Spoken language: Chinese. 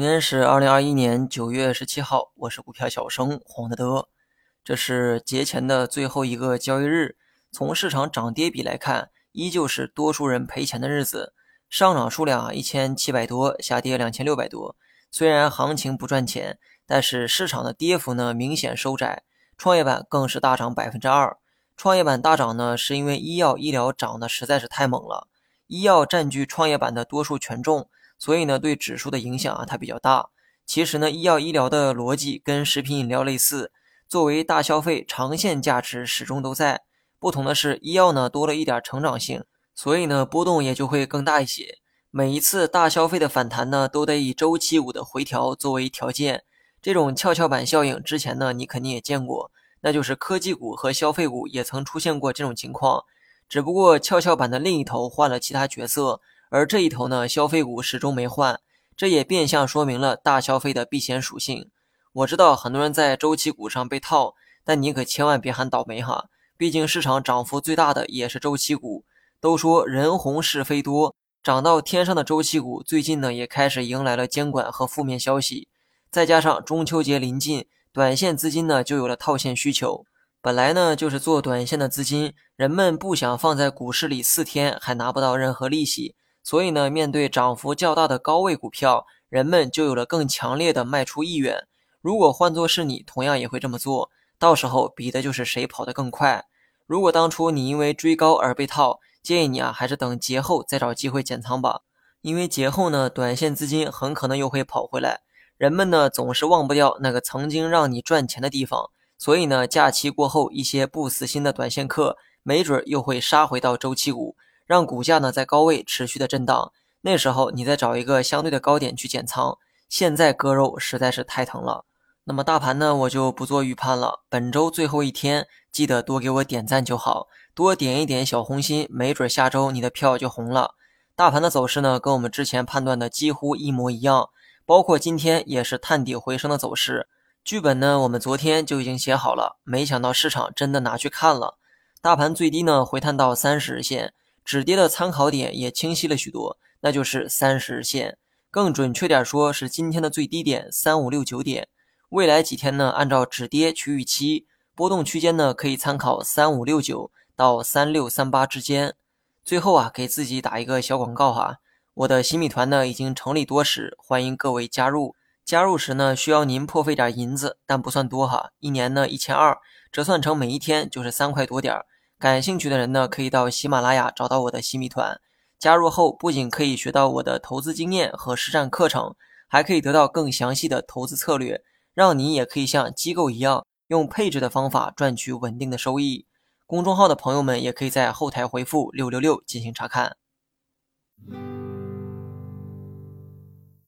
今天是二零二一年九月十七号，我是股票小生黄德德。这是节前的最后一个交易日，从市场涨跌比来看，依旧是多数人赔钱的日子。上涨数量啊一千七百多，下跌两千六百多。虽然行情不赚钱，但是市场的跌幅呢明显收窄。创业板更是大涨百分之二。创业板大涨呢，是因为医药医疗涨得实在是太猛了，医药占据创业板的多数权重。所以呢，对指数的影响啊，它比较大。其实呢，医药医疗的逻辑跟食品饮料类似，作为大消费，长线价值始终都在。不同的是，医药呢多了一点成长性，所以呢波动也就会更大一些。每一次大消费的反弹呢，都得以周期五的回调作为条件。这种跷跷板效应之前呢，你肯定也见过，那就是科技股和消费股也曾出现过这种情况，只不过跷跷板的另一头换了其他角色。而这一头呢，消费股始终没换，这也变相说明了大消费的避险属性。我知道很多人在周期股上被套，但你可千万别喊倒霉哈，毕竟市场涨幅最大的也是周期股。都说人红是非多，涨到天上的周期股最近呢也开始迎来了监管和负面消息，再加上中秋节临近，短线资金呢就有了套现需求。本来呢就是做短线的资金，人们不想放在股市里四天还拿不到任何利息。所以呢，面对涨幅较大的高位股票，人们就有了更强烈的卖出意愿。如果换作是你，同样也会这么做。到时候比的就是谁跑得更快。如果当初你因为追高而被套，建议你啊，还是等节后再找机会减仓吧。因为节后呢，短线资金很可能又会跑回来。人们呢，总是忘不掉那个曾经让你赚钱的地方。所以呢，假期过后，一些不死心的短线客，没准又会杀回到周期股。让股价呢在高位持续的震荡，那时候你再找一个相对的高点去减仓。现在割肉实在是太疼了。那么大盘呢，我就不做预判了。本周最后一天，记得多给我点赞就好，多点一点小红心，没准下周你的票就红了。大盘的走势呢，跟我们之前判断的几乎一模一样，包括今天也是探底回升的走势。剧本呢，我们昨天就已经写好了，没想到市场真的拿去看了。大盘最低呢回探到三十日线。止跌的参考点也清晰了许多，那就是三十日线，更准确点说是今天的最低点三五六九点。未来几天呢，按照止跌去预期，波动区间呢可以参考三五六九到三六三八之间。最后啊，给自己打一个小广告哈，我的新米团呢已经成立多时，欢迎各位加入。加入时呢需要您破费点银子，但不算多哈，一年呢一千二，折算成每一天就是三块多点儿。感兴趣的人呢，可以到喜马拉雅找到我的新米团，加入后不仅可以学到我的投资经验和实战课程，还可以得到更详细的投资策略，让你也可以像机构一样用配置的方法赚取稳定的收益。公众号的朋友们也可以在后台回复六六六进行查看。